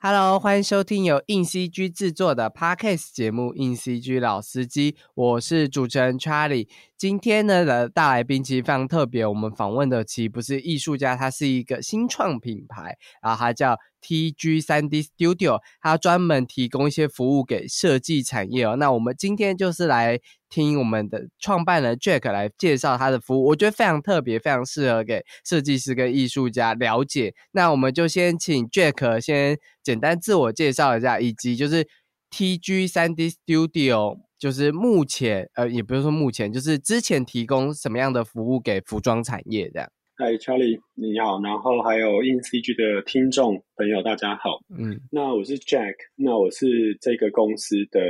Hello，欢迎收听由硬 CG 制作的 Podcast 节目《硬 CG 老司机》，我是主持人 Charlie。今天呢的大来宾其实非常特别，我们访问的其实不是艺术家，他是一个新创品牌，然后他叫 TG 三 D Studio，它专门提供一些服务给设计产业哦。那我们今天就是来听我们的创办人 Jack 来介绍他的服务，我觉得非常特别，非常适合给设计师跟艺术家了解。那我们就先请 Jack 先。简单自我介绍一下，以及就是 TG 三 D Studio，就是目前呃，也不是说目前，就是之前提供什么样的服务给服装产业这样。嗨，Charlie，你好，然后还有 In CG 的听众朋友，大家好。嗯，那我是 Jack，那我是这个公司的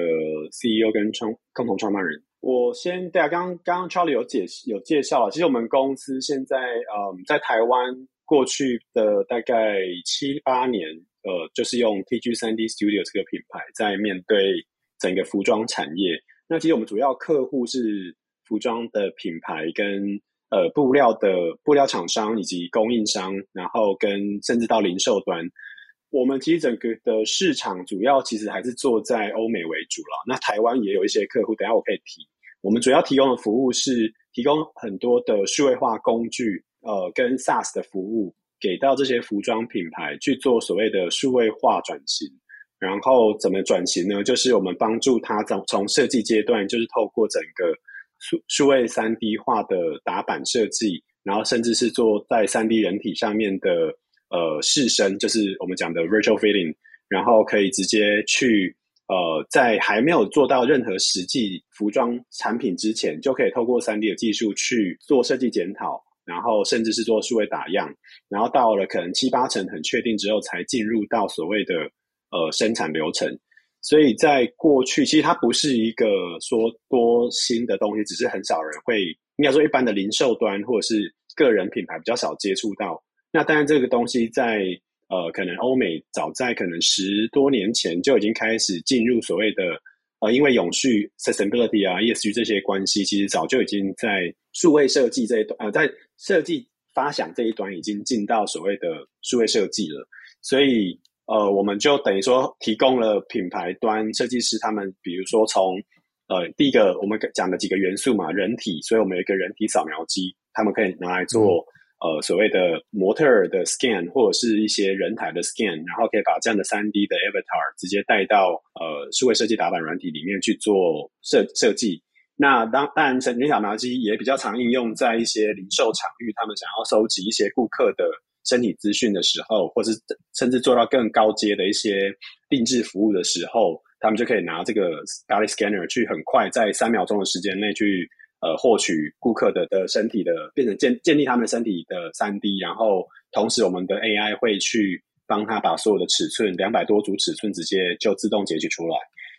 CEO 跟创共同创办人。我先对啊，刚刚刚 Charlie 有解有介绍了，其实我们公司现在嗯，在台湾过去的大概七八年。呃，就是用 TG 三 D Studio 这个品牌在面对整个服装产业。那其实我们主要客户是服装的品牌跟呃布料的布料厂商以及供应商，然后跟甚至到零售端。我们其实整个的市场主要其实还是做在欧美为主了。那台湾也有一些客户，等下我可以提。我们主要提供的服务是提供很多的数位化工具，呃，跟 SaaS 的服务。给到这些服装品牌去做所谓的数位化转型，然后怎么转型呢？就是我们帮助他从从设计阶段，就是透过整个数数位三 D 化的打板设计，然后甚至是做在三 D 人体上面的呃试身，就是我们讲的 virtual fitting，然后可以直接去呃在还没有做到任何实际服装产品之前，就可以透过三 D 的技术去做设计检讨。然后甚至是做数位打样，然后到了可能七八成很确定之后，才进入到所谓的呃生产流程。所以在过去，其实它不是一个说多新的东西，只是很少人会应该说一般的零售端或者是个人品牌比较少接触到。那当然这个东西在呃可能欧美早在可能十多年前就已经开始进入所谓的。呃，因为永续 sustainability 啊，ESG 这些关系，其实早就已经在数位设计这一端，呃，在设计发想这一端已经进到所谓的数位设计了。所以，呃，我们就等于说提供了品牌端设计师他们，比如说从呃第一个我们讲的几个元素嘛，人体，所以我们有一个人体扫描机，他们可以拿来做。呃，所谓的模特儿的 scan 或者是一些人台的 scan，然后可以把这样的三 D 的 avatar 直接带到呃数位设计打板软体里面去做设设计。那当当然，人扫描机也比较常应用在一些零售场域，他们想要收集一些顾客的身体资讯的时候，或是甚至做到更高阶的一些定制服务的时候，他们就可以拿这个 body scanner 去很快在三秒钟的时间内去。呃，获取顾客的的身体的，变成建建立他们身体的三 D，然后同时我们的 AI 会去帮他把所有的尺寸两百多组尺寸直接就自动截取出来。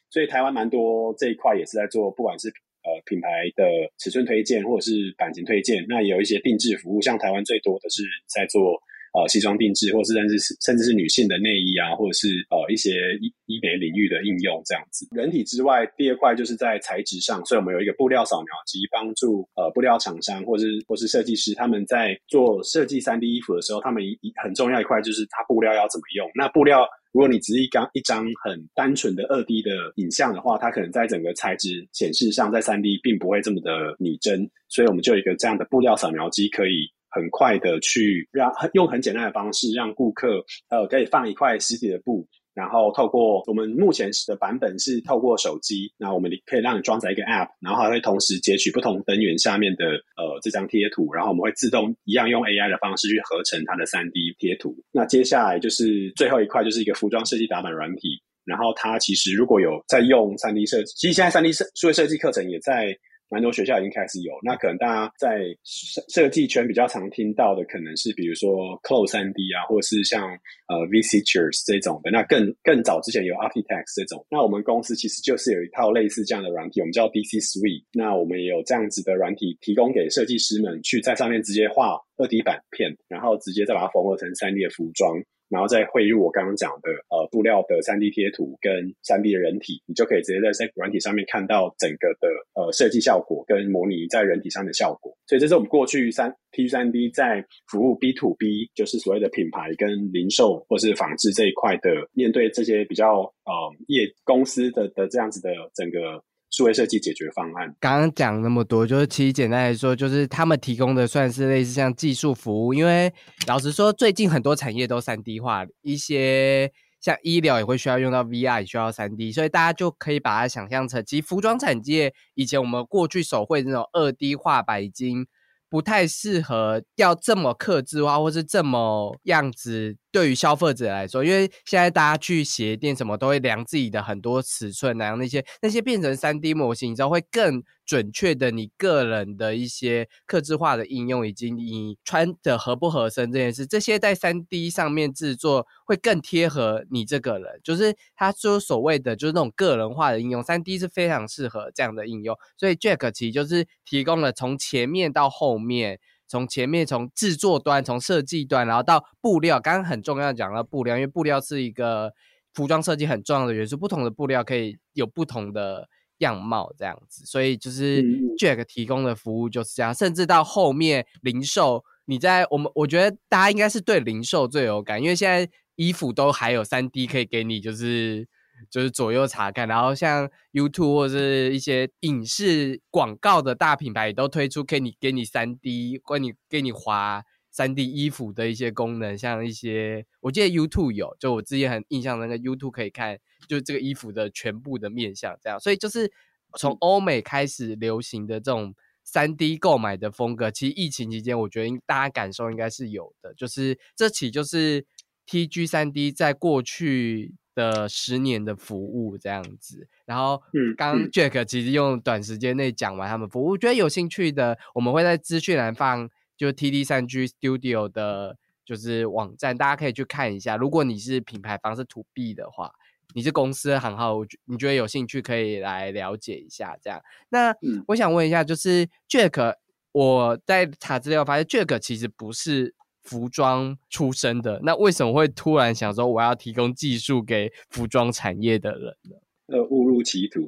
所以台湾蛮多这一块也是在做，不管是呃品牌的尺寸推荐或者是版型推荐，那也有一些定制服务，像台湾最多的是在做。呃，西装定制，或是甚至是甚至是女性的内衣啊，或者是呃一些医医美领域的应用这样子。人体之外，第二块就是在材质上，所以我们有一个布料扫描机，帮助呃布料厂商或是或是设计师他们在做设计三 D 衣服的时候，他们一很重要一块就是它布料要怎么用。那布料如果你只是一张一张很单纯的二 D 的影像的话，它可能在整个材质显示上，在三 D 并不会这么的拟真，所以我们就有一个这样的布料扫描机可以。很快的去让用很简单的方式让顾客呃可以放一块实体的布，然后透过我们目前的版本是透过手机，那我们可以让你装载一个 App，然后还会同时截取不同灯源下面的呃这张贴图，然后我们会自动一样用 AI 的方式去合成它的三 D 贴图。那接下来就是最后一块，就是一个服装设计打板软体，然后它其实如果有在用三 D 设计，其实现在三 D 设数位设计课程也在。蛮多学校已经开始有，那可能大家在设设计圈比较常听到的，可能是比如说 Close 三 D 啊，或者是像呃 VCTures 这种的。那更更早之前有 Architects 这种。那我们公司其实就是有一套类似这样的软体，我们叫 DC Suite。那我们也有这样子的软体提供给设计师们，去在上面直接画二 D 版片，然后直接再把它缝合成三 D 的服装。然后再汇入我刚刚讲的呃布料的三 D 贴图跟三 D 的人体，你就可以直接在这软体上面看到整个的呃设计效果跟模拟在人体上的效果。所以这是我们过去三 T 三 D 在服务 B to B，就是所谓的品牌跟零售或是仿制这一块的，面对这些比较呃业公司的的这样子的整个。数位设计解决方案。刚刚讲那么多，就是其实简单来说，就是他们提供的算是类似像技术服务。因为老实说，最近很多产业都三 D 化，一些像医疗也会需要用到 VR，也需要三 D，所以大家就可以把它想象成，其实服装产业以前我们过去手绘那种二 D 画白金。不太适合要这么克制化，或是这么样子。对于消费者来说，因为现在大家去鞋店什么都会量自己的很多尺寸，量那些那些变成三 D 模型，你知道会更准确的你个人的一些克制化的应用，以及你穿的合不合身这件事，这些在三 D 上面制作会更贴合你这个人。就是他说所谓的就是那种个人化的应用，三 D 是非常适合这样的应用。所以 Jack 其实就是提供了从前面到后面。从前面从制作端，从设计端，然后到布料，刚刚很重要讲到布料，因为布料是一个服装设计很重要的元素，不同的布料可以有不同的样貌，这样子，所以就是 Jack 提供的服务就是这样，甚至到后面零售，你在我们我觉得大家应该是对零售最有感，因为现在衣服都还有三 D 可以给你，就是。就是左右查看，然后像 YouTube 或者是一些影视广告的大品牌也都推出可以你给你三 D 或你给你划三 D 衣服的一些功能，像一些我记得 YouTube 有，就我之前很印象那个 YouTube 可以看，就是这个衣服的全部的面相这样，所以就是从欧美开始流行的这种三 D 购买的风格，其实疫情期间我觉得大家感受应该是有的，就是这起就是 TG 三 D 在过去。的十年的服务这样子，然后刚 Jack 其实用短时间内讲完他们服务，我觉得有兴趣的，我们会在资讯栏放就 TD 三 G Studio 的，就是网站，大家可以去看一下。如果你是品牌方是 To B 的话，你是公司行号，你觉得有兴趣可以来了解一下。这样，那我想问一下，就是 Jack，我在查资料发现 Jack 其实不是。服装出身的，那为什么会突然想说我要提供技术给服装产业的人呢？呃，误入歧途。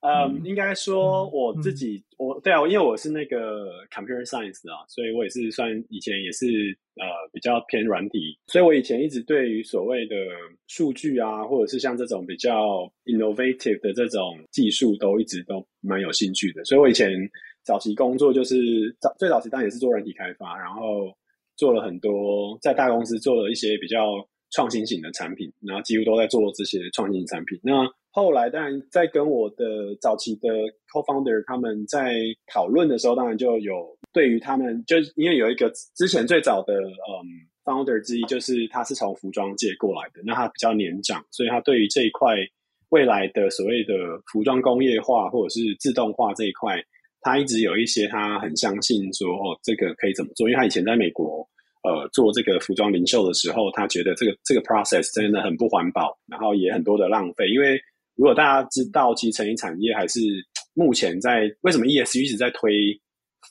呃，应该说我自己，我对啊，因为我是那个 computer science 啊，所以我也是算以前也是呃比较偏软体，所以我以前一直对于所谓的数据啊，或者是像这种比较 innovative 的这种技术，都一直都蛮有兴趣的，所以我以前。早期工作就是早最早期当然也是做软体开发，然后做了很多在大公司做了一些比较创新型的产品，然后几乎都在做这些创新产品。那后来当然在跟我的早期的 co-founder 他们在讨论的时候，当然就有对于他们就因为有一个之前最早的嗯 founder 之一，就是他是从服装界过来的，那他比较年长，所以他对于这一块未来的所谓的服装工业化或者是自动化这一块。他一直有一些，他很相信说，哦，这个可以怎么做？因为他以前在美国，呃，做这个服装零售的时候，他觉得这个这个 process 真的很不环保，然后也很多的浪费。因为如果大家知道，其实成衣产业还是目前在为什么 ES 一直在推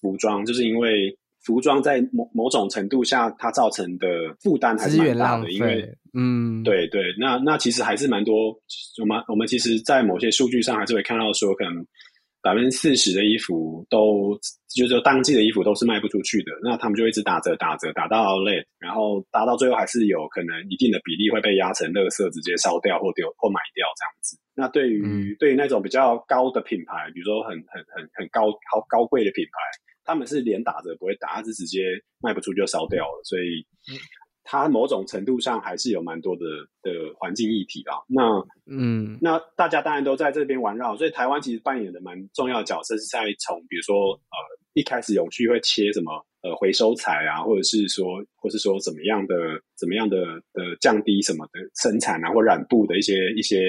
服装，就是因为服装在某某种程度下，它造成的负担还是蛮大的。因为，嗯，对对，那那其实还是蛮多。我们我们其实，在某些数据上还是会看到说，可能。百分之四十的衣服都，就是说当季的衣服都是卖不出去的，那他们就一直打折打折打到 late，然后打到最后还是有可能一定的比例会被压成垃圾，直接烧掉或丢或买掉这样子。那对于对于那种比较高的品牌，比如说很很很很高高高贵的品牌，他们是连打折不会打，是直接卖不出就烧掉了，所以。它某种程度上还是有蛮多的的环境议题啊。那嗯，那大家当然都在这边环绕，所以台湾其实扮演的蛮重要的角色，是在从比如说呃一开始永续会切什么呃回收材啊，或者是说或是说怎么样的怎么样的的降低什么的生产啊或染布的一些一些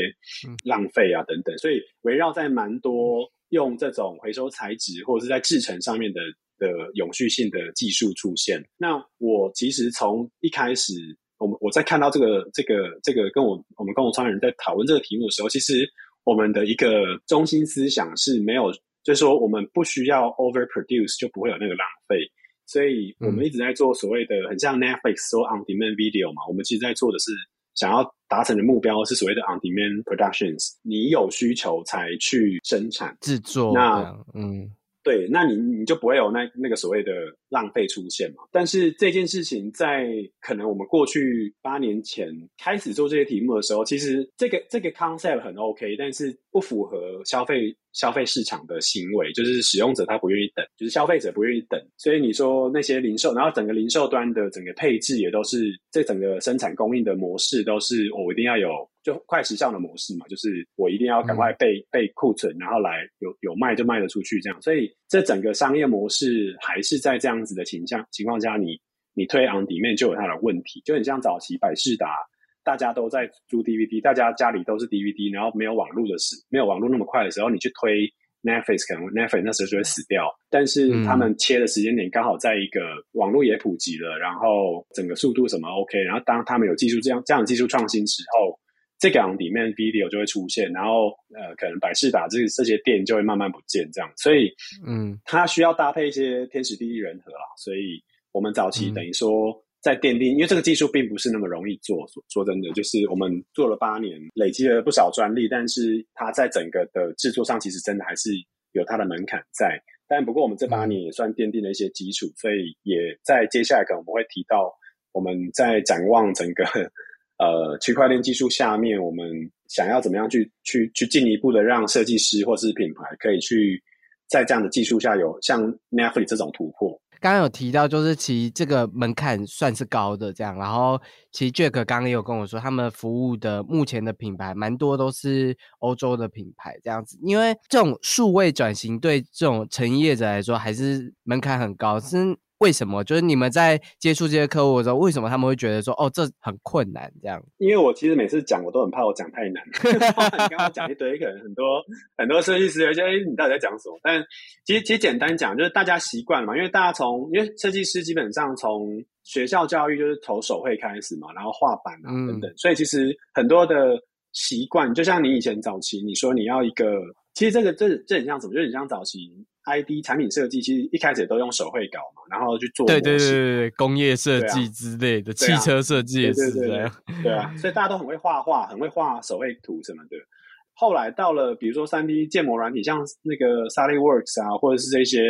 浪费啊等等。所以围绕在蛮多用这种回收材质或者是在制成上面的。的永续性的技术出现，那我其实从一开始，我们我在看到这个这个这个跟我我们共同创业人在讨论这个题目的时候，其实我们的一个中心思想是没有，就是说我们不需要 overproduce 就不会有那个浪费，所以我们一直在做所谓的很像 Netflix 说 on demand video 嘛，我们其实在做的是想要达成的目标是所谓的 on demand productions，你有需求才去生产制作。那嗯。对，那你你就不会有那那个所谓的浪费出现嘛？但是这件事情在可能我们过去八年前开始做这些题目的时候，其实这个这个 concept 很 OK，但是不符合消费消费市场的行为，就是使用者他不愿意等，就是消费者不愿意等。所以你说那些零售，然后整个零售端的整个配置也都是这整个生产供应的模式都是我一定要有。就快时尚的模式嘛，就是我一定要赶快备备库存，然后来有有卖就卖得出去这样。所以这整个商业模式还是在这样子的情况情况下，你你推 on 底面就有它的问题，就很像早期百事达，大家都在租 DVD，大家家里都是 DVD，然后没有网络的时，没有网络那么快的时候，你去推 Netflix，可能 Netflix 那时候就会死掉。但是他们切的时间点刚好在一个网络也普及了，然后整个速度什么 OK，然后当他们有技术这样这样技术创新之后。这个里面 video 就会出现，然后呃，可能百事达这这些店就会慢慢不见这样，所以嗯，它需要搭配一些天时地利人和啦。所以我们早期等于说在奠定，因为这个技术并不是那么容易做。说真的，就是我们做了八年，累积了不少专利，但是它在整个的制作上，其实真的还是有它的门槛在。但不过我们这八年也算奠定了一些基础，所以也在接下来可能我们会提到，我们在展望整个。呃，区块链技术下面，我们想要怎么样去去去进一步的让设计师或是品牌可以去在这样的技术下有像 Netflix 这种突破。刚刚有提到，就是其实这个门槛算是高的，这样。然后其实 Jack 刚刚也有跟我说，他们服务的目前的品牌蛮多都是欧洲的品牌，这样子。因为这种数位转型对这种成业者来说，还是门槛很高，是。为什么？就是你们在接触这些客户的时候，为什么他们会觉得说，哦，这很困难？这样？因为我其实每次讲，我都很怕我讲太难。你刚刚讲一堆，可能很多很多设计师有些，哎，你到底在讲什么？但其实其实简单讲，就是大家习惯嘛，因为大家从因为设计师基本上从学校教育就是从手绘开始嘛，然后画板啊等等，所以其实很多的习惯，就像你以前早期，你说你要一个，其实这个这这很像什么？就很像早期。I D 产品设计其实一开始也都用手绘稿嘛，然后去做对对对对工业设计之类的，汽车设计也是这样。对啊，所以大家都很会画画，很会画手绘图什么的。后来到了比如说三 D 建模软体，像那个 SolidWorks 啊，或者是这些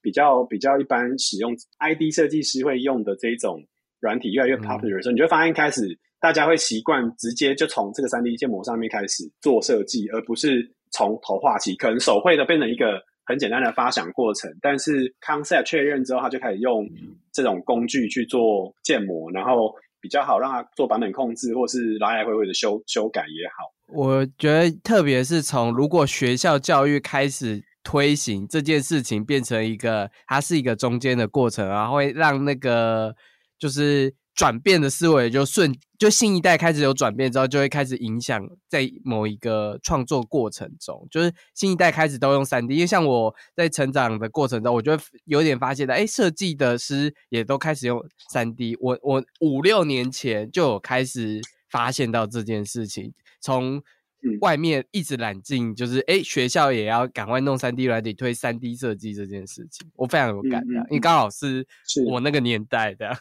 比较比较一般使用 I D 设计师会用的这种软体越来越 popular 的时候，你就发现开始大家会习惯直接就从这个三 D 建模上面开始做设计，而不是从头画起，可能手绘的变成一个。很简单的发想过程，但是 concept 确认之后，他就开始用这种工具去做建模，然后比较好让他做版本控制，或是来来回回的修修改也好。我觉得，特别是从如果学校教育开始推行这件事情，变成一个它是一个中间的过程，然后会让那个就是。转变的思维就顺，就新一代开始有转变之后，就会开始影响在某一个创作过程中，就是新一代开始都用三 D，因为像我在成长的过程中，我就有点发现的，哎，设计的师也都开始用三 D。我我五六年前就有开始发现到这件事情，从。外面一直揽进，就是哎，学校也要赶快弄三 D 软体，推三 D 设计这件事情，我非常有感的，因为刚好是我那个年代的。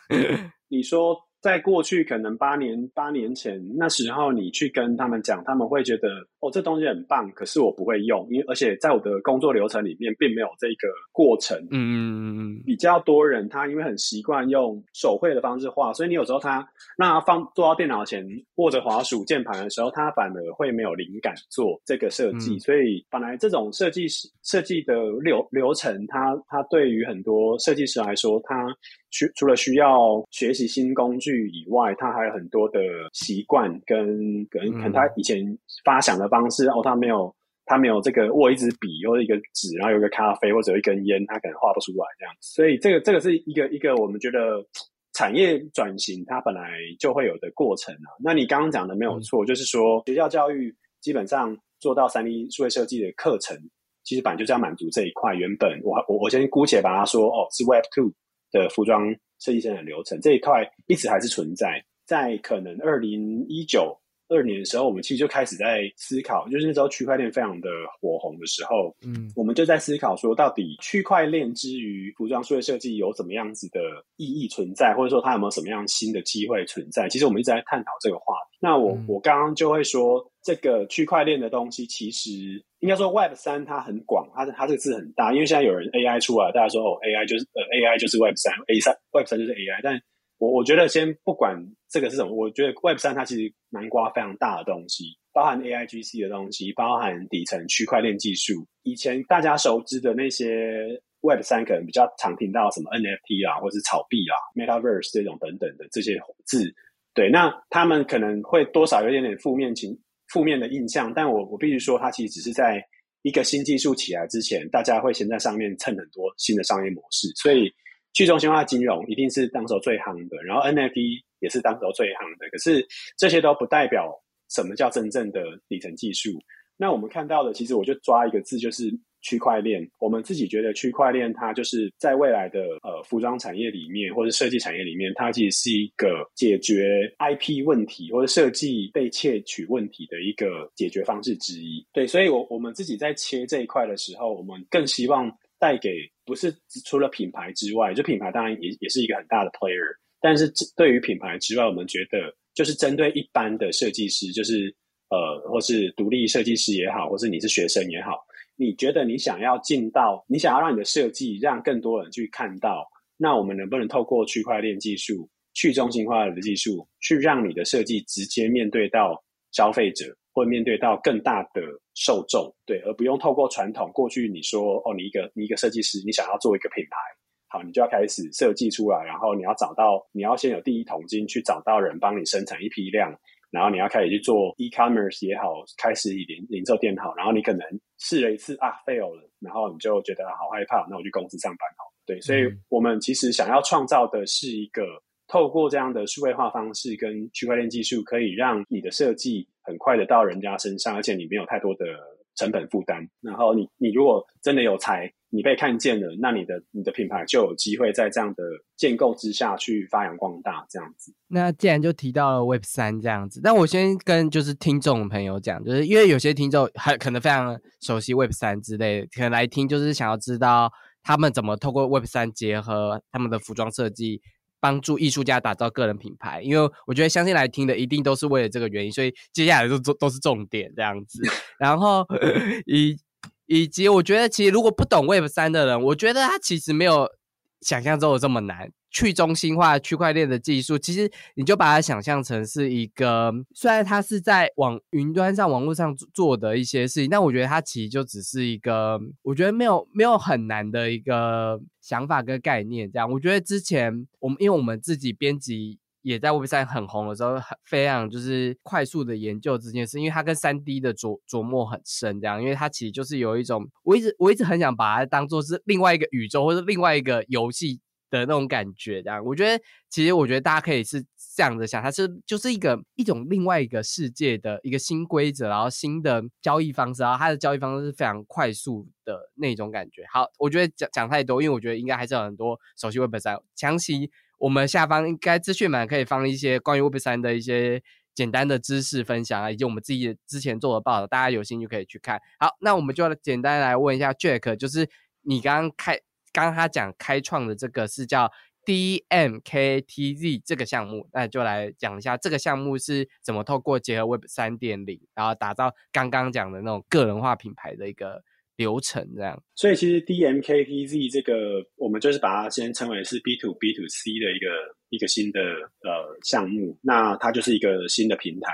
你说。在过去可能八年八年前那时候，你去跟他们讲，他们会觉得哦，这东西很棒，可是我不会用，因为而且在我的工作流程里面并没有这个过程。嗯嗯嗯嗯。比较多人他因为很习惯用手绘的方式画，所以你有时候他那他放坐到电脑前握着滑鼠键盘的时候，他反而会没有灵感做这个设计。所以本来这种设计师设计的流流程，它它对于很多设计师来说，他。需除了需要学习新工具以外，他还有很多的习惯跟跟可能他以前发想的方式哦，他没有他没有这个握一支笔或者一个纸，然后有一个咖啡或者一根烟，他可能画不出来这样。所以这个这个是一个一个我们觉得产业转型它本来就会有的过程啊。那你刚刚讲的没有错，就是说学校教育基本上做到三 D 数位设计的课程，其实本来就是要满足这一块。原本我我我先姑且把它说哦是 Web Two。的服装设计生产流程这一块一直还是存在，在可能二零一九、二年的时候，我们其实就开始在思考，就是那时候区块链非常的火红的时候，嗯，我们就在思考说，到底区块链之于服装数位设计有怎么样子的意义存在，或者说它有没有什么样新的机会存在？其实我们一直在探讨这个话题。那我我刚刚就会说，这个区块链的东西，其实应该说 Web 三它很广，它它这个字很大，因为现在有人 AI 出来，大家说哦 AI 就是呃 AI 就是 Web 三，A 三 Web 三就是 AI，但我我觉得先不管这个是什么，我觉得 Web 三它其实南瓜非常大的东西，包含 AIGC 的东西，包含底层区块链技术。以前大家熟知的那些 Web 三，可能比较常听到什么 NFT 啊，或是炒币啊、Metaverse 这种等等的这些字。对，那他们可能会多少有点点负面情、负面的印象。但我我必须说，它其实只是在一个新技术起来之前，大家会先在上面蹭很多新的商业模式，所以。去中心化金融一定是当时最夯的，然后 NFT 也是当时最夯的。可是这些都不代表什么叫真正的底层技术。那我们看到的，其实我就抓一个字，就是区块链。我们自己觉得区块链它就是在未来的呃服装产业里面，或者设计产业里面，它其实是一个解决 IP 问题或者设计被窃取问题的一个解决方式之一。对，所以我我们自己在切这一块的时候，我们更希望。带给不是除了品牌之外，就品牌当然也也是一个很大的 player，但是对于品牌之外，我们觉得就是针对一般的设计师，就是呃，或是独立设计师也好，或是你是学生也好，你觉得你想要进到，你想要让你的设计让更多人去看到，那我们能不能透过区块链技术、去中心化的技术，去让你的设计直接面对到消费者？或面对到更大的受众，对，而不用透过传统过去你说哦，你一个你一个设计师，你想要做一个品牌，好，你就要开始设计出来，然后你要找到，你要先有第一桶金去找到人帮你生产一批量，然后你要开始去做 e-commerce 也好，开始以零零售店好，然后你可能试了一次啊 fail 了，然后你就觉得好害怕，那我去公司上班好，对，所以我们其实想要创造的是一个透过这样的数位化方式跟区块链技术，可以让你的设计。很快的到人家身上，而且你没有太多的成本负担。然后你你如果真的有才，你被看见了，那你的你的品牌就有机会在这样的建构之下去发扬光大。这样子。那既然就提到了 Web 三这样子，但我先跟就是听众朋友讲，就是因为有些听众还可能非常熟悉 Web 三之类，可能来听就是想要知道他们怎么透过 Web 三结合他们的服装设计。帮助艺术家打造个人品牌，因为我觉得相信来听的一定都是为了这个原因，所以接下来都都都是重点这样子。然后 以以及我觉得，其实如果不懂 Web 三的人，我觉得他其实没有想象中的这么难。去中心化区块链的技术，其实你就把它想象成是一个，虽然它是在网云端上、网络上做的一些事情，但我觉得它其实就只是一个，我觉得没有没有很难的一个想法跟概念。这样，我觉得之前我们因为我们自己编辑也在 Web 三很红的时候，非常就是快速的研究这件事，因为它跟三 D 的琢琢磨很深。这样，因为它其实就是有一种，我一直我一直很想把它当做是另外一个宇宙或者另外一个游戏。的那种感觉，这样我觉得，其实我觉得大家可以是这样子想，它是就是一个一种另外一个世界的一个新规则，然后新的交易方式，然后它的交易方式是非常快速的那种感觉。好，我觉得讲讲太多，因为我觉得应该还是有很多熟悉 Web 三，详细我们下方应该资讯栏可以放一些关于 Web 三的一些简单的知识分享啊，以及我们自己之前做的报道，大家有兴趣可以去看。好，那我们就简单来问一下 Jack，就是你刚刚开。刚刚他讲开创的这个是叫 DMKTZ 这个项目，那就来讲一下这个项目是怎么透过结合 Web 三点零，然后打造刚刚讲的那种个人化品牌的一个流程，这样。所以其实 DMKTZ 这个，我们就是把它先称为是 B to B to C 的一个一个新的呃项目，那它就是一个新的平台。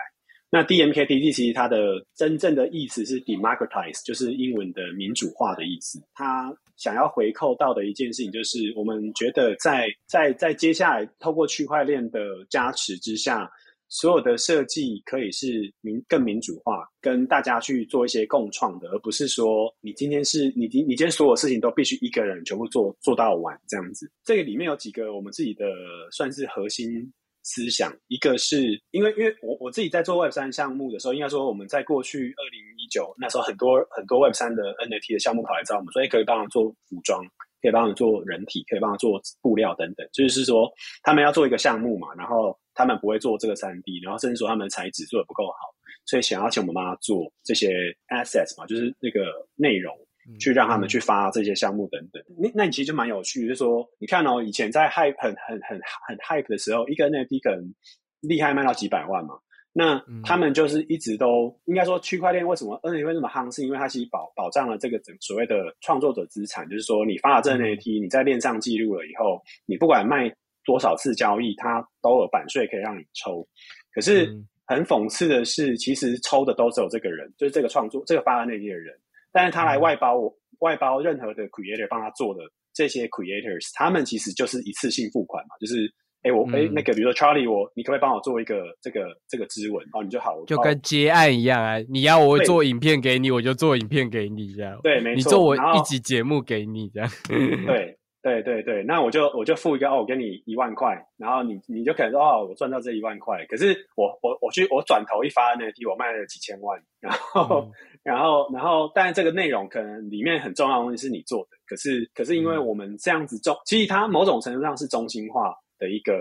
那 DMKTZ 其实它的真正的意思是 democratize，就是英文的民主化的意思。它想要回扣到的一件事情，就是我们觉得在在在接下来透过区块链的加持之下，所有的设计可以是民更民主化，跟大家去做一些共创的，而不是说你今天是你你你今天所有事情都必须一个人全部做做到完这样子。这个里面有几个我们自己的算是核心。思想一个是因为，因为我我自己在做 Web 三项目的时候，应该说我们在过去二零一九那时候，很多很多 Web 三的 NFT 的项目跑来找我们，所以可以帮忙做服装，可以帮他做人体，可以帮他做布料等等。就是说，他们要做一个项目嘛，然后他们不会做这个三 D，然后甚至说他们的材质做的不够好，所以想要请我们帮他做这些 assets 嘛，就是那个内容，去让他们去发这些项目等等。那那你其实就蛮有趣，就是说，你看哦，以前在 hype 很很很很 hype 的时候，一个 NFT 可能厉害卖到几百万嘛。那他们就是一直都应该说，区块链为什么 NFT 会那么夯？是因为它其实保保障了这个整所谓的创作者资产，就是说你发了这 NFT，你在链上记录了以后，你不管卖多少次交易，它都有版税可以让你抽。可是很讽刺的是，其实抽的都只有这个人，就是这个创作这个发 NFT 的人，但是他来外包我外包任何的 creator 帮他做的这些 creators，他们其实就是一次性付款嘛，就是。哎，我哎，那个，比如说 Charlie，我你可不可以帮我做一个这个这个支文哦？你就好，就跟接案一样啊！你要我做影片给你，我就做影片给你这样。对，没错。你做我一集节目给你这样。对对对对，那我就我就付一个哦，我给你一万块，然后你你就可能说哦，我赚到这一万块。可是我我我去我转头一发 NFT，我卖了几千万，然后 然后然后，但是这个内容可能里面很重要的东西是你做的，可是可是因为我们这样子中，其实它某种程度上是中心化。的一个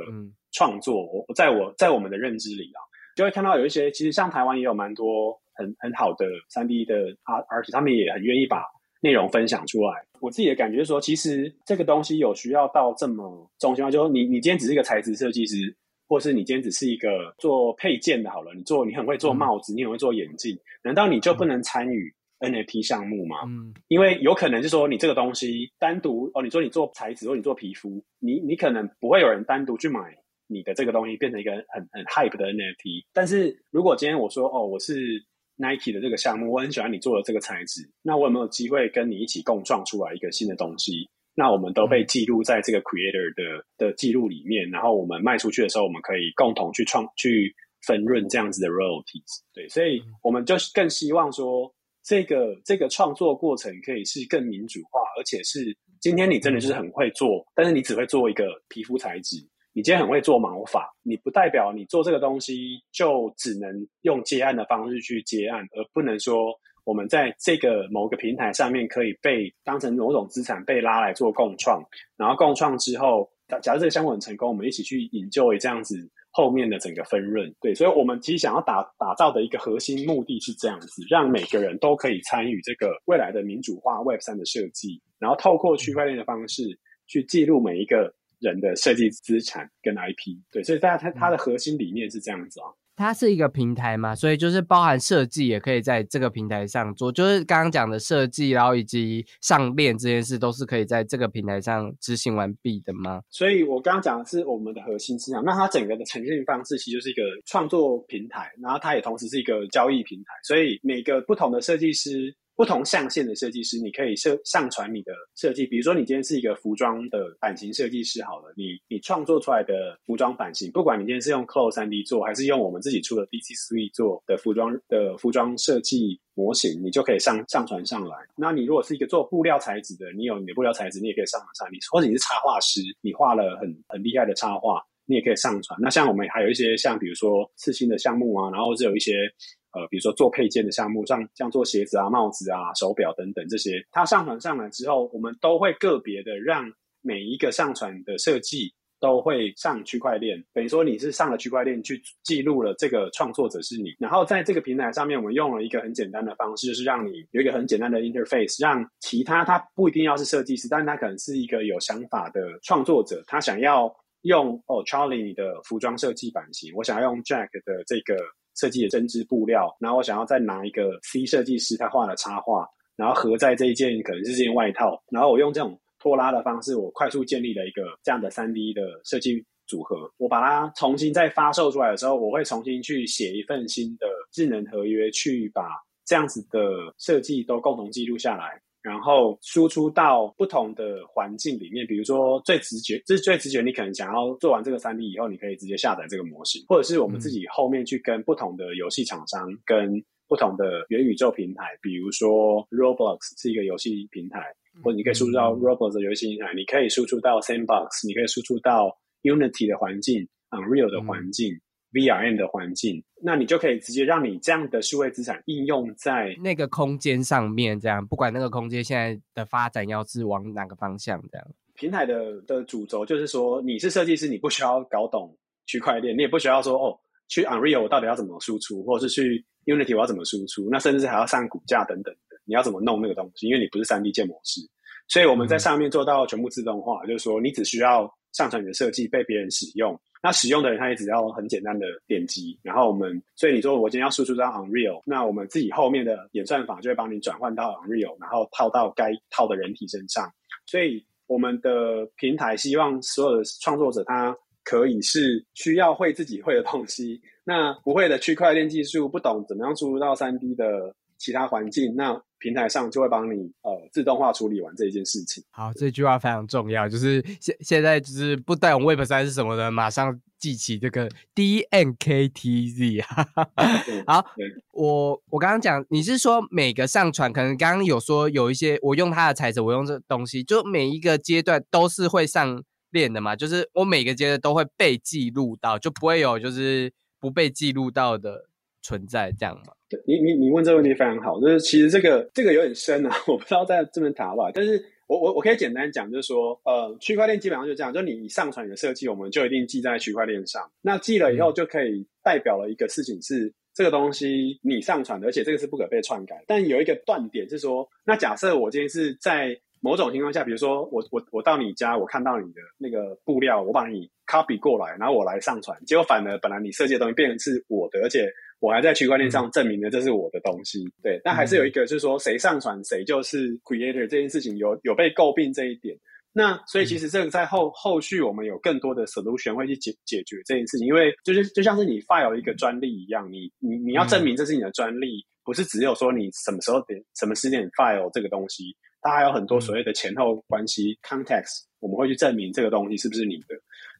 创作，我在我在我们的认知里啊，就会看到有一些，其实像台湾也有蛮多很很好的三 D 的啊，而且他们也很愿意把内容分享出来。我自己的感觉是说，其实这个东西有需要到这么中心化，就是你你今天只是一个材质设计师，或是你今天只是一个做配件的，好了，你做你很会做帽子，你很会做眼镜，难道你就不能参与？NFT 项目嘛，嗯，因为有可能是说你这个东西单独哦，你说你做材质或你做皮肤，你你可能不会有人单独去买你的这个东西变成一个很很 hype 的 NFT。但是如果今天我说哦，我是 Nike 的这个项目，我很喜欢你做的这个材质，那我有没有机会跟你一起共创出来一个新的东西？那我们都被记录在这个 creator 的的记录里面，然后我们卖出去的时候，我们可以共同去创去分润这样子的 royalties。对，所以我们就更希望说。这个这个创作过程可以是更民主化，而且是今天你真的就是很会做，但是你只会做一个皮肤材质。你今天很会做毛发，你不代表你做这个东西就只能用接案的方式去接案，而不能说我们在这个某个平台上面可以被当成某种资产被拉来做共创，然后共创之后，假如这个项目很成功，我们一起去引咎这样子。后面的整个分润，对，所以我们其实想要打打造的一个核心目的是这样子，让每个人都可以参与这个未来的民主化 Web 三的设计，然后透过区块链的方式去记录每一个人的设计资产跟 IP，对，所以大家它它的核心理念是这样子啊。它是一个平台嘛，所以就是包含设计也可以在这个平台上做，就是刚刚讲的设计，然后以及上链这件事都是可以在这个平台上执行完毕的吗？所以我刚刚讲的是我们的核心思想，那它整个的呈现方式其实就是一个创作平台，然后它也同时是一个交易平台，所以每个不同的设计师。不同象限的设计师，你可以设上传你的设计。比如说，你今天是一个服装的版型设计师，好了，你你创作出来的服装版型，不管你今天是用 Clo 三 D 做，还是用我们自己出的 DC Three 做的服装的服装设计模型，你就可以上上传上来。那你如果是一个做布料材质的，你有你的布料材质，你也可以上传上。你或者你是插画师，你画了很很厉害的插画，你也可以上传。那像我们还有一些像比如说刺青的项目啊，然后是有一些。呃，比如说做配件的项目，像像做鞋子啊、帽子啊、手表等等这些，它上传上来之后，我们都会个别的让每一个上传的设计都会上区块链，等于说你是上了区块链去记录了这个创作者是你，然后在这个平台上面，我们用了一个很简单的方式，就是让你有一个很简单的 interface，让其他他不一定要是设计师，但他可能是一个有想法的创作者，他想要用哦 Charlie 你的服装设计版型，我想要用 Jack 的这个。设计的针织布料，然后我想要再拿一个 C 设计师他画的插画，然后合在这一件可能是这件外套，然后我用这种拖拉的方式，我快速建立了一个这样的三 D 的设计组合。我把它重新再发售出来的时候，我会重新去写一份新的智能合约，去把这样子的设计都共同记录下来。然后输出到不同的环境里面，比如说最直觉，这是最直觉。你可能想要做完这个三 D 以后，你可以直接下载这个模型，或者是我们自己后面去跟不同的游戏厂商、跟不同的元宇宙平台，比如说 Roblox 是一个游戏平台，或者你可以输出到 Roblox 的游戏平台，你可以输出到 Sandbox，你可以输出到 Unity 的环境、Unreal 的环境。VRM 的环境，那你就可以直接让你这样的数位资产应用在那个空间上面，这样不管那个空间现在的发展要是往哪个方向，这样平台的的主轴就是说，你是设计师，你不需要搞懂区块链，你也不需要说哦，去 Unreal 我到底要怎么输出，或者是去 Unity 我要怎么输出，那甚至还要上骨架等等的，你要怎么弄那个东西？因为你不是三 D 建模师，所以我们在上面做到全部自动化，就是说你只需要上传你的设计被别人使用，那使用的人他也只要很简单的点击，然后我们，所以你说我今天要输出到 Unreal，那我们自己后面的演算法就会帮你转换到 Unreal，然后套到该套的人体身上，所以我们的平台希望所有的创作者他。可以是需要会自己会的东西，那不会的区块链技术，不懂怎么样输入到三 D 的其他环境，那平台上就会帮你呃自动化处理完这一件事情。好，这句话非常重要，就是现现在就是不懂 Web 三是什么的，马上记起这个 D N K T Z。好，我我刚刚讲，你是说每个上传，可能刚刚有说有一些我用它的材质，我用这东西，就每一个阶段都是会上。链的嘛，就是我每个阶段都会被记录到，就不会有就是不被记录到的存在，这样吗？对，你你你问这个问题非常好，就是其实这个这个有点深啊，我不知道在这边谈吧，但是我我我可以简单讲，就是说，呃，区块链基本上就这样，就你上传你的设计，我们就一定记在区块链上，那记了以后就可以代表了一个事情是这个东西你上传的，而且这个是不可被篡改。但有一个断点是说，那假设我今天是在某种情况下，比如说我我我到你家，我看到你的那个布料，我把你 copy 过来，然后我来上传，结果反而本来你设计的东西变成是我的，而且我还在区块链上证明了这是我的东西。对，但还是有一个就是说谁上传谁就是 creator 这件事情有有被诟病这一点。那所以其实这个在后后续我们有更多的 solution 会去解解决这件事情，因为就是就像是你 file 一个专利一样，你你你要证明这是你的专利，不是只有说你什么时候点什么时间 file 这个东西。它还有很多所谓的前后关系 context，我们会去证明这个东西是不是你的。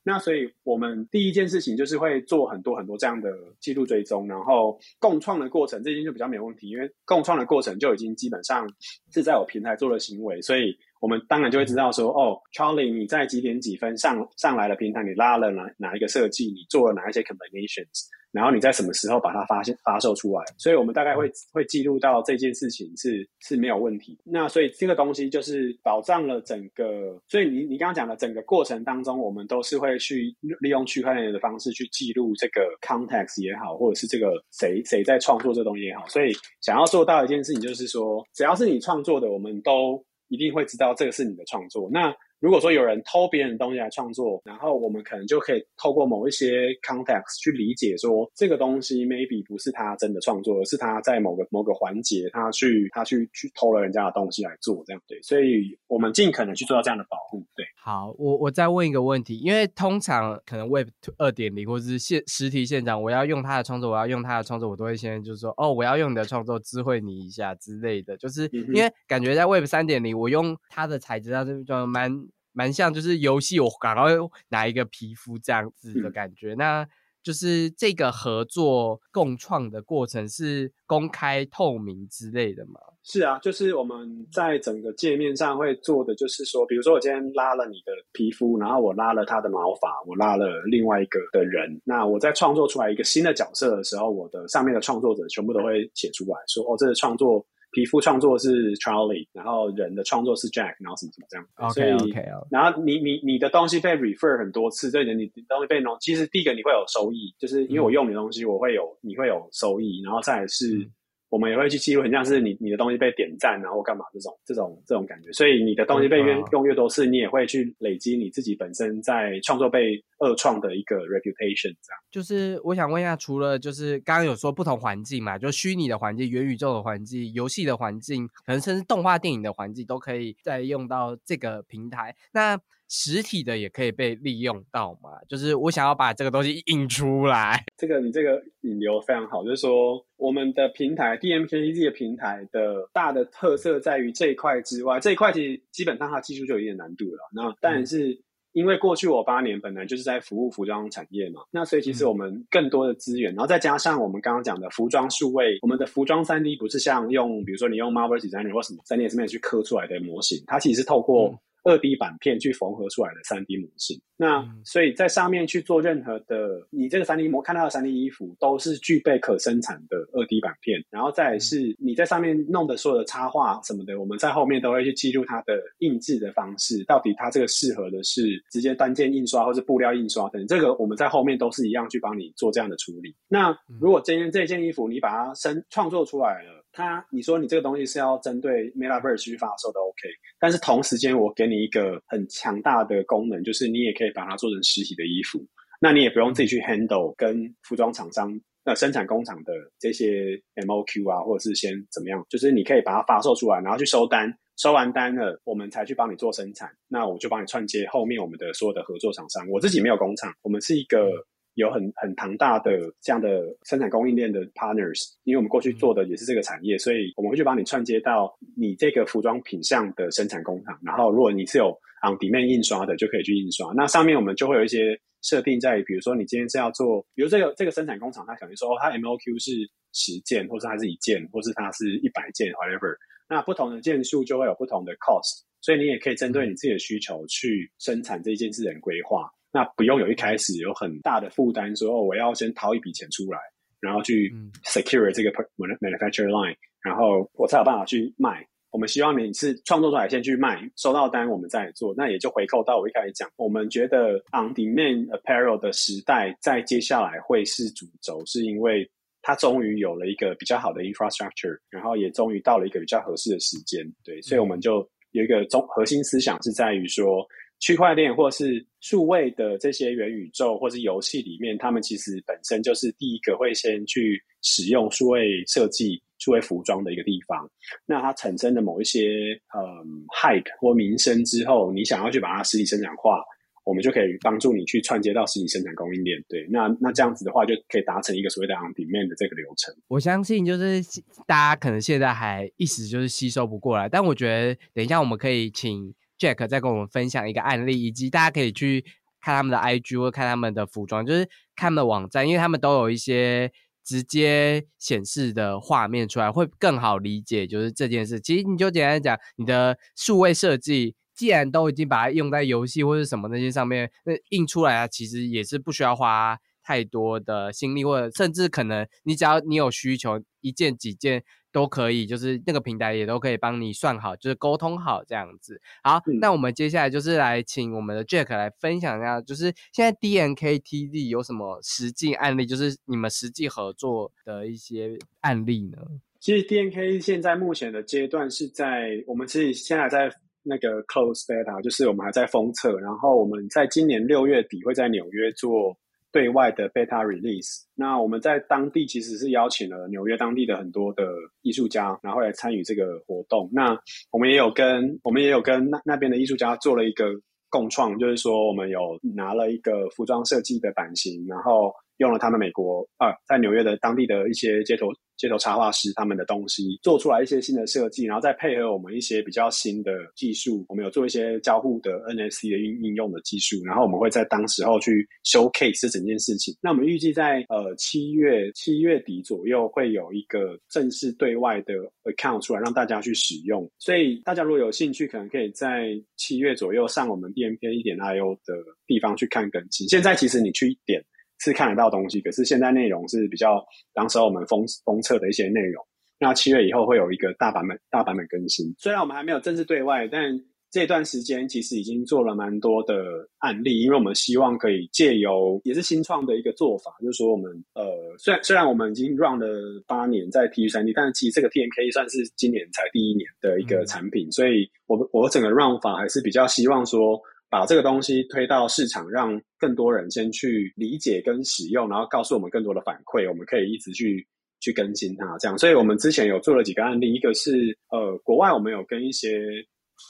那所以我们第一件事情就是会做很多很多这样的记录追踪，然后共创的过程这件就比较没问题，因为共创的过程就已经基本上是在我平台做的行为，所以我们当然就会知道说，哦，Charlie，你在几点几分上上来了平台，你拉了哪哪一个设计，你做了哪一些 combinations。然后你在什么时候把它发现发售出来？所以我们大概会会记录到这件事情是是没有问题。那所以这个东西就是保障了整个。所以你你刚刚讲的整个过程当中，我们都是会去利用区块链的方式去记录这个 context 也好，或者是这个谁谁在创作这东西也好。所以想要做到一件事情，就是说只要是你创作的，我们都一定会知道这个是你的创作。那如果说有人偷别人的东西来创作，然后我们可能就可以透过某一些 context 去理解说，这个东西 maybe 不是他真的创作，而是他在某个某个环节，他去他去去偷了人家的东西来做这样对，所以我们尽可能去做到这样的保护。对，好，我我再问一个问题，因为通常可能 Web 二点零或者是现实体现场，我要用他的创作，我要用他的创作，我都会先就是说，哦，我要用你的创作，知会你一下之类的，就是因为感觉在 Web 三点零，我用他的材质，它就就蛮。蛮像，就是游戏我刚刚拿一个皮肤这样子的感觉，那就是这个合作共创的过程是公开透明之类的吗？是啊，就是我们在整个界面上会做的，就是说，比如说我今天拉了你的皮肤，然后我拉了他的毛发，我拉了另外一个的人，那我在创作出来一个新的角色的时候，我的上面的创作者全部都会写出来说，哦，这个创作。皮肤创作是 Charlie，然后人的创作是 Jack，然后什么什么这样。OK OK。然后你你你的东西被 refer 很多次，对的，你东西被弄，其实第一个你会有收益，就是因为我用你的东西，我会有你会有收益，然后再是。我们也会去记录，很像是你你的东西被点赞，然后干嘛这种这种这种感觉。所以你的东西被越用越多次，你也会去累积你自己本身在创作被二创的一个 reputation。这样就是我想问一下，除了就是刚刚有说不同环境嘛，就虚拟的环境、元宇宙的环境、游戏的环境，可能甚至动画电影的环境，都可以再用到这个平台。那实体的也可以被利用到嘛？就是我想要把这个东西印出来。这个你这个引流非常好，就是说我们的平台 D M K T 的平台的大的特色在于这一块之外，这一块其实基本上它技术就有一点难度了。那当然是因为过去我八年本来就是在服务服装产业嘛，那所以其实我们更多的资源，然后再加上我们刚刚讲的服装数位，我们的服装三 D 不是像用比如说你用 Marvel Designer 或什么三 D S M 去刻出来的模型，它其实是透过二 D 板片去缝合出来的三 D 模型。那所以在上面去做任何的，你这个三 D 模看到的三 D 衣服都是具备可生产的二 D 板片，然后再是你在上面弄的所有的插画什么的，我们在后面都会去记录它的印制的方式，到底它这个适合的是直接单件印刷或是布料印刷等，这个我们在后面都是一样去帮你做这样的处理。那如果今天这件衣服你把它生创作出来了，它你说你这个东西是要针对 Metaverse 去发售的 OK，但是同时间我给你一个很强大的功能，就是你也可以把它做成实体的衣服，那你也不用自己去 handle 跟服装厂商那生产工厂的这些 MOQ 啊，或者是先怎么样，就是你可以把它发售出来，然后去收单，收完单了，我们才去帮你做生产，那我就帮你串接后面我们的所有的合作厂商。我自己没有工厂，我们是一个。有很很庞大的这样的生产供应链的 partners，因为我们过去做的也是这个产业，所以我们会去帮你串接到你这个服装品相的生产工厂。然后，如果你是有 on demand 印刷的，就可以去印刷。那上面我们就会有一些设定在，比如说你今天是要做，比如这个这个生产工厂，它可能说哦它 MOQ 是十件，或是它是一件，或是它是一百件，whatever。那不同的件数就会有不同的 cost，所以你也可以针对你自己的需求去生产这一件事情规划。那不用有一开始有很大的负担，说哦我要先掏一笔钱出来，然后去 secure 这个 manufacturer line，然后我才有办法去卖。我们希望你是创作出来先去卖，收到单我们再做，那也就回扣到我一开始讲，我们觉得 on demand apparel 的时代在接下来会是主轴，是因为它终于有了一个比较好的 infrastructure，然后也终于到了一个比较合适的时间，对，所以我们就有一个中核心思想是在于说。区块链或是数位的这些元宇宙或是游戏里面，他们其实本身就是第一个会先去使用数位设计、数位服装的一个地方。那它产生的某一些嗯 hype 或名声之后，你想要去把它实体生产化，我们就可以帮助你去串接到实体生产供应链。对，那那这样子的话，就可以达成一个所谓的 on demand 的这个流程。我相信就是大家可能现在还一时就是吸收不过来，但我觉得等一下我们可以请。Jack 再跟我们分享一个案例，以及大家可以去看他们的 IG 或看他们的服装，就是看他们的网站，因为他们都有一些直接显示的画面出来，会更好理解。就是这件事，其实你就简单讲，你的数位设计既然都已经把它用在游戏或者什么那些上面，那印出来啊，其实也是不需要花太多的心力，或者甚至可能你只要你有需求，一件几件。都可以，就是那个平台也都可以帮你算好，就是沟通好这样子。好，那我们接下来就是来请我们的 Jack 来分享一下，就是现在 DNKTD 有什么实际案例，就是你们实际合作的一些案例呢？其实 DNK 现在目前的阶段是在我们其实现在在那个 close beta，就是我们还在封测，然后我们在今年六月底会在纽约做。对外的 beta release，那我们在当地其实是邀请了纽约当地的很多的艺术家，然后来参与这个活动。那我们也有跟我们也有跟那那边的艺术家做了一个共创，就是说我们有拿了一个服装设计的版型，然后用了他们美国啊，在纽约的当地的一些街头。街头插画师他们的东西做出来一些新的设计，然后再配合我们一些比较新的技术，我们有做一些交互的 NFC 的应应用的技术，然后我们会在当时候去 showcase 这整件事情。那我们预计在呃七月七月底左右会有一个正式对外的 account 出来让大家去使用，所以大家如果有兴趣，可能可以在七月左右上我们 DMP 一点 IO 的地方去看更新。现在其实你去一点。是看得到东西，可是现在内容是比较当时候我们封封测的一些内容。那七月以后会有一个大版本大版本更新。虽然我们还没有正式对外，但这段时间其实已经做了蛮多的案例，因为我们希望可以借由也是新创的一个做法，就是说我们呃，虽然虽然我们已经 run 了八年在 T 三 D，但是其实这个 T N K 算是今年才第一年的一个产品，所以我我整个 run 法还是比较希望说。把这个东西推到市场，让更多人先去理解跟使用，然后告诉我们更多的反馈，我们可以一直去去更新它。这样，所以我们之前有做了几个案例，一个是呃，国外我们有跟一些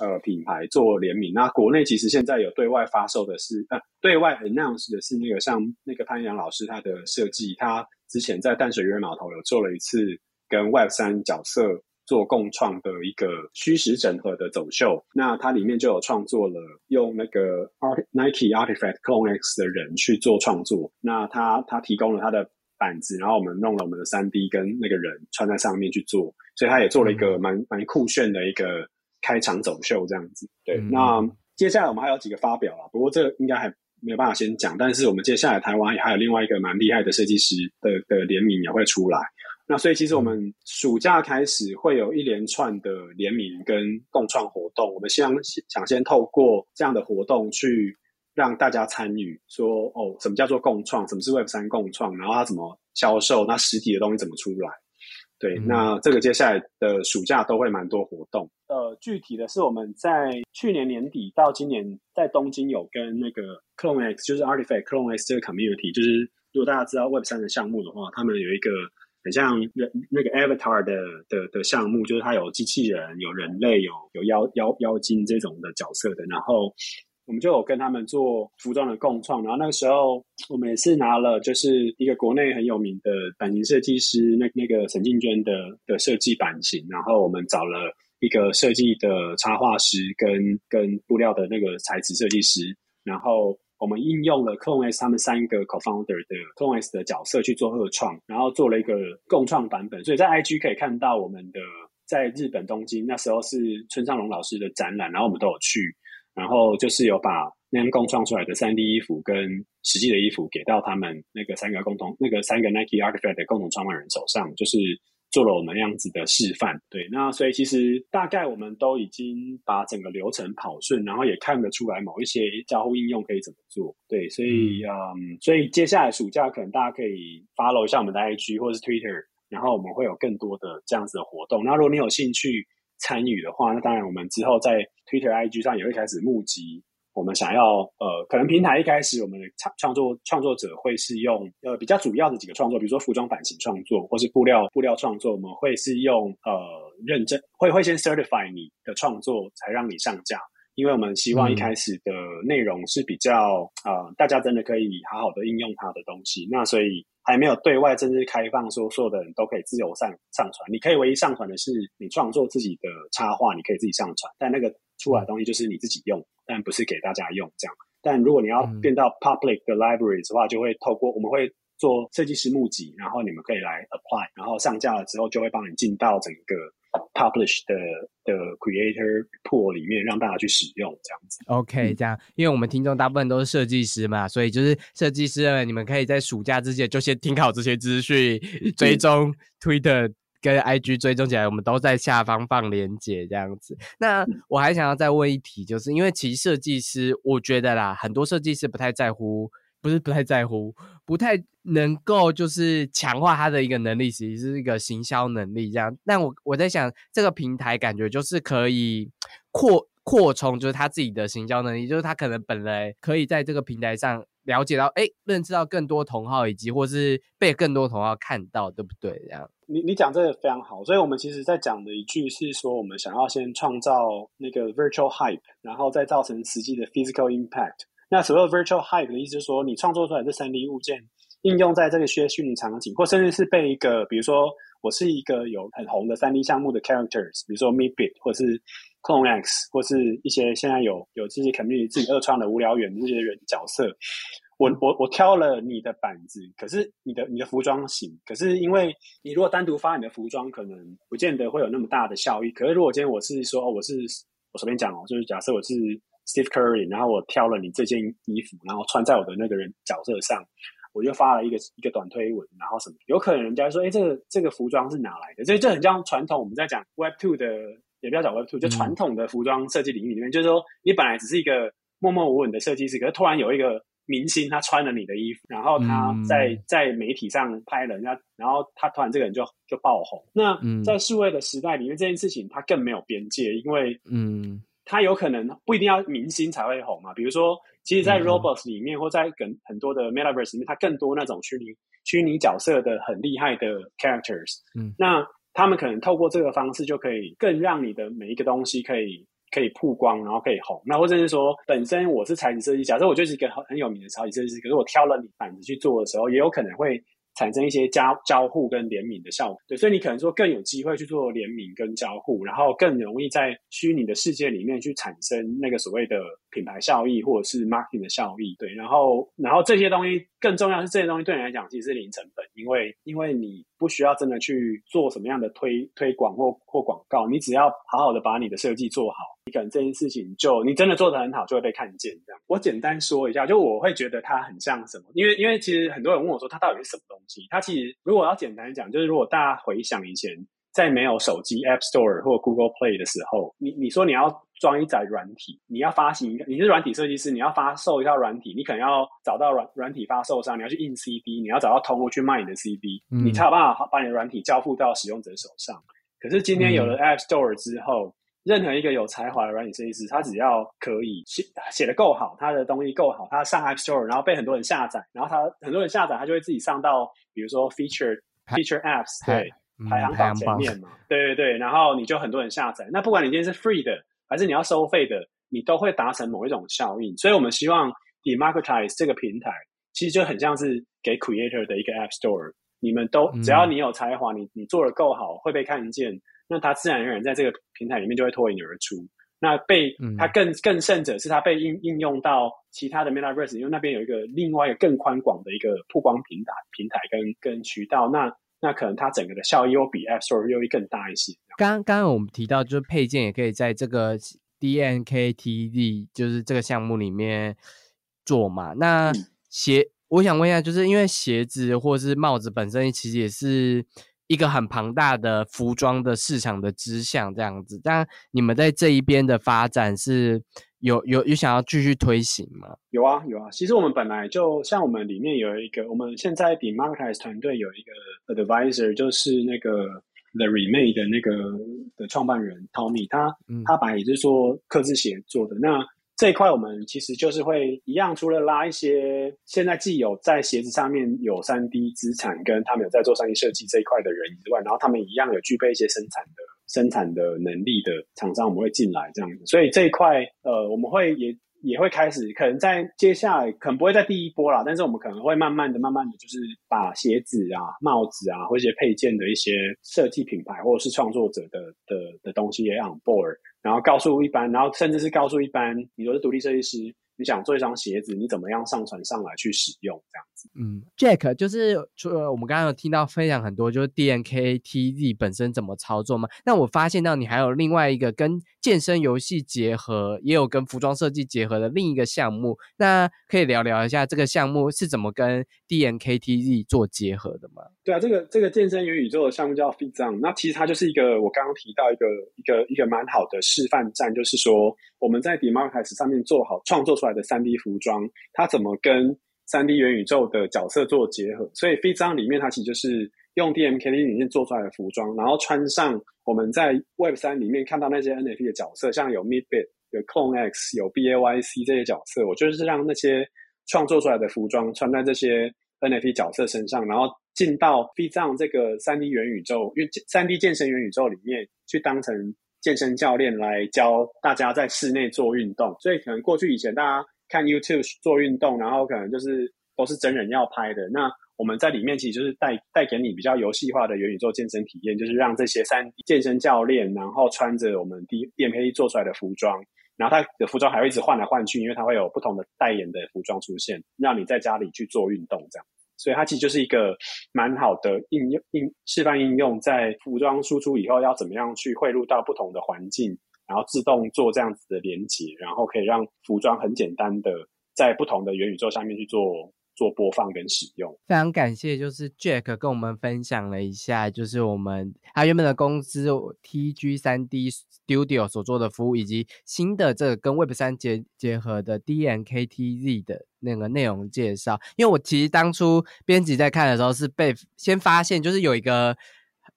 呃品牌做联名，那国内其实现在有对外发售的是呃，对外 announce 的是那个像那个潘阳老师他的设计，他之前在淡水渔人码头有做了一次跟 Web 三角色。做共创的一个虚实整合的走秀，那它里面就有创作了用那个 Art Nike Artifact Clone X 的人去做创作，那他他提供了他的板子，然后我们弄了我们的三 D 跟那个人穿在上面去做，所以他也做了一个蛮蛮酷炫的一个开场走秀这样子。对，那接下来我们还有几个发表了，不过这应该还没有办法先讲。但是我们接下来台湾也还有另外一个蛮厉害的设计师的的联名也会出来。那所以其实我们暑假开始会有一连串的联名跟共创活动。我们希望想先透过这样的活动去让大家参与，说哦，什么叫做共创？什么是 Web 三共创？然后它怎么销售？那实体的东西怎么出来？对，那这个接下来的暑假都会蛮多活动。呃，具体的是我们在去年年底到今年在东京有跟那个 Clone X，就是 Artifact Clone X 这个 community，就是如果大家知道 Web 三的项目的话，他们有一个。很像人那个 Avatar 的的的项目，就是它有机器人、有人类、有有妖妖妖精这种的角色的。然后我们就有跟他们做服装的共创。然后那个时候，我们也是拿了就是一个国内很有名的版型设计师，那那个陈静娟的的设计版型。然后我们找了一个设计的插画师，跟跟布料的那个材质设计师，然后。我们应用了 Clone S 他们三个 co-founder 的 Clone S 的角色去做二创，然后做了一个共创版本。所以在 IG 可以看到我们的在日本东京那时候是村上隆老师的展览，然后我们都有去，然后就是有把那样共创出来的三 D 衣服跟实际的衣服给到他们那个三个共同那个三个 Nike Artifact 的共同创办人手上，就是。做了我们那样子的示范，对，那所以其实大概我们都已经把整个流程跑顺，然后也看得出来某一些交互应用可以怎么做，对，所以嗯，所以接下来暑假可能大家可以 follow 一下我们的 IG 或者是 Twitter，然后我们会有更多的这样子的活动。那如果你有兴趣参与的话，那当然我们之后在 Twitter、IG 上也会开始募集。我们想要呃，可能平台一开始我们的创创作创作者会是用呃比较主要的几个创作，比如说服装版型创作或是布料布料创作，我们会是用呃认证会会先 certify 你的创作才让你上架，因为我们希望一开始的内容是比较呃大家真的可以好好的应用它的东西，那所以还没有对外正式开放说所有的人都可以自由上上传，你可以唯一上传的是你创作自己的插画，你可以自己上传，但那个出来的东西就是你自己用。但不是给大家用这样。但如果你要变到 public 的 libraries 的话，就会透过我们会做设计师募集，然后你们可以来 apply，然后上架了之后就会帮你进到整个 publish 的的 creator pool 里面，让大家去使用这样子。OK，这样，因为我们听众大部分都是设计师嘛，所以就是设计师们，你们可以在暑假之前就先听好这些资讯，追踪 Twitter。跟 IG 追踪起来，我们都在下方放链接这样子。那我还想要再问一题，就是因为其实设计师，我觉得啦，很多设计师不太在乎，不是不太在乎，不太能够就是强化他的一个能力，其实是一个行销能力这样。那我我在想，这个平台感觉就是可以扩扩充，就是他自己的行销能力，就是他可能本来可以在这个平台上。了解到，哎，认知到更多同号，以及或是被更多同号看到，对不对？这样，你你讲这个非常好。所以，我们其实在讲的一句是说，我们想要先创造那个 virtual hype，然后再造成实际的 physical impact。那所谓 virtual hype 的意思是说，你创作出来这三 D 物件应用在这个虚虚拟场景，或甚至是被一个，比如说，我是一个有很红的三 D 项目的 characters，比如说 Meebit，或是 Clone X，或是一些现在有有这些 community 自己二创的无聊猿这些人角色。我我我挑了你的板子，可是你的你的服装型，可是因为你如果单独发你的服装，可能不见得会有那么大的效益。可是如果今天我是说，我是我随便讲哦，就是假设我是 Steve Curry，然后我挑了你这件衣服，然后穿在我的那个人角色上，我就发了一个一个短推文，然后什么，有可能人家说，哎，这个这个服装是哪来的？这这很像传统我们在讲 Web Two 的，也不要找 Web Two，就传统的服装设计领域里面，就是说你本来只是一个默默无闻的设计师，可是突然有一个。明星他穿了你的衣服，然后他在在媒体上拍了人家，然后他突然这个人就就爆红。那在数位的时代里面，这件事情它更没有边界，因为嗯，他有可能不一定要明星才会红嘛。比如说，其实，在 Roblox 里面或在很很多的 Metaverse 里面，它更多那种虚拟虚拟角色的很厉害的 characters。嗯，那他们可能透过这个方式，就可以更让你的每一个东西可以。可以曝光，然后可以红。那或者是说，本身我是材质设计，假设我就是一个很很有名的材质设计师，可是我挑了你板子去做的时候，也有可能会产生一些交交互跟联名的效果。对，所以你可能说更有机会去做联名跟交互，然后更容易在虚拟的世界里面去产生那个所谓的品牌效益或者是 marketing 的效益，对，然后然后这些东西更重要是这些东西对你来讲其实是零成本，因为因为你不需要真的去做什么样的推推广或或广告，你只要好好的把你的设计做好，你可能这件事情就你真的做的很好，就会被看见。这样，我简单说一下，就我会觉得它很像什么，因为因为其实很多人问我说它到底是什么东西，它其实如果要简单讲，就是如果大家回想以前。在没有手机 App Store 或 Google Play 的时候，你你说你要装一载软体，你要发行，你是软体设计师，你要发售一套软体，你可能要找到软软体发售商，你要去印 CD，你要找到通路去卖你的 CD，你才有办法把你的软体交付到使用者手上。可是今天有了 App Store 之后，任何一个有才华的软体设计师，他只要可以写写的够好，他的东西够好，他上 App Store，然后被很多人下载，然后他很多人下载，他就会自己上到比如说 Feature Feature Apps 对。排行榜前面嘛，对对对，然后你就很多人下载。那不管你今天是 free 的，还是你要收费的，你都会达成某一种效应。所以我们希望 democratize 这个平台，其实就很像是给 creator 的一个 app store。你们都只要你有才华，你你做的够好，会被看见，那它自然而然在这个平台里面就会脱颖而出。那被它更更甚者是它被应应用到其他的 metaverse，因为那边有一个另外一个更宽广的一个曝光平台平台跟跟渠道。那那可能它整个的效益又比 App Store 又会更大一些。刚刚刚我们提到，就是配件也可以在这个 DNKTD 就是这个项目里面做嘛。那鞋，我想问一下，就是因为鞋子或是帽子本身其实也是一个很庞大的服装的市场的支项这样子。但你们在这一边的发展是？有有有想要继续推行吗？有啊有啊，其实我们本来就像我们里面有一个，我们现在 Demarketize 团队有一个 Advisor，就是那个 The Remake 的那个的创办人 Tommy，他他本来也是做刻字鞋做的。那这一块我们其实就是会一样，除了拉一些现在既有在鞋子上面有三 D 资产，跟他们有在做商业设计这一块的人之外，然后他们一样有具备一些生产的。生产的能力的厂商，我们会进来这样子，所以这一块，呃，我们会也也会开始，可能在接下来，可能不会在第一波啦，但是我们可能会慢慢的、慢慢的就是把鞋子啊、帽子啊，或一些配件的一些设计品牌或者是创作者的的的东西也 on board，然后告诉一般，然后甚至是告诉一般，你说是独立设计师。你想做一双鞋子，你怎么样上传上来去使用这样子？嗯，Jack 就是除了我们刚刚有听到分享很多，就是 DNKTZ 本身怎么操作吗？那我发现到你还有另外一个跟健身游戏结合，也有跟服装设计结合的另一个项目，那可以聊聊一下这个项目是怎么跟 DNKTZ 做结合的吗？对啊，这个这个健身元宇宙的项目叫 FitZone，那其实它就是一个我刚刚提到一个一个一个蛮好的示范站，就是说我们在 d e m a r k e t 上面做好创作出来。的三 D 服装，它怎么跟三 D 元宇宙的角色做结合？所以《飞章》里面它其实就是用 D M K T Z 里面做出来的服装，然后穿上我们在 Web 三里面看到那些 NFT 的角色，像有 Midbit、有 Clone X、有 BAYC 这些角色，我就是让那些创作出来的服装穿在这些 NFT 角色身上，然后进到 B 站这个三 D 元宇宙，因为三 D 健身元宇宙里面去当成。健身教练来教大家在室内做运动，所以可能过去以前大家看 YouTube 做运动，然后可能就是都是真人要拍的。那我们在里面其实就是带带给你比较游戏化的元宇宙健身体验，就是让这些三健身教练，然后穿着我们 D D M P 做出来的服装，然后他的服装还会一直换来换去，因为它会有不同的代言的服装出现，让你在家里去做运动这样。所以它其实就是一个蛮好的应用应示范应用，在服装输出以后要怎么样去汇入到不同的环境，然后自动做这样子的连接，然后可以让服装很简单的在不同的元宇宙上面去做。做播放跟使用，非常感谢，就是 Jack 跟我们分享了一下，就是我们他原本的公司 TG 三 D Studio 所做的服务，以及新的这个跟 Web 三结结合的 DNKTZ 的那个内容介绍。因为我其实当初编辑在看的时候，是被先发现，就是有一个。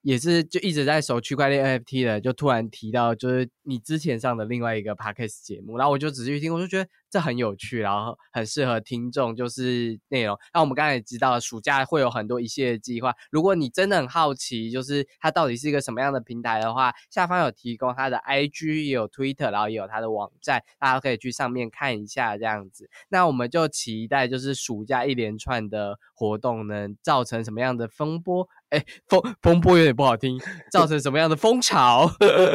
也是就一直在守区块链 NFT 的，就突然提到就是你之前上的另外一个 podcast 节目，然后我就仔细听，我就觉得这很有趣，然后很适合听众，就是内容。那我们刚才也知道，暑假会有很多一系列计划。如果你真的很好奇，就是它到底是一个什么样的平台的话，下方有提供它的 IG，也有 Twitter，然后也有它的网站，大家可以去上面看一下这样子。那我们就期待，就是暑假一连串的活动能造成什么样的风波。哎，风风波有点不好听，造成什么样的风潮？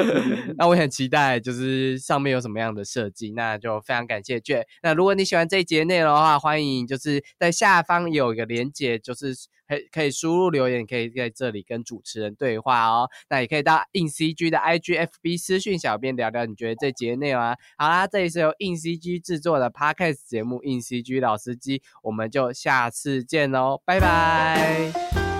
那我很期待，就是上面有什么样的设计，那就非常感谢那如果你喜欢这一节内容的话，欢迎就是在下方有一个连接，就是可可以输入留言，可以在这里跟主持人对话哦。那也可以到硬 CG 的 IGFB 私讯小编聊聊，你觉得这节内容啊？好啦，这里是由硬 CG 制作的 Podcast 节目，硬 CG 老司机，我们就下次见喽，拜拜。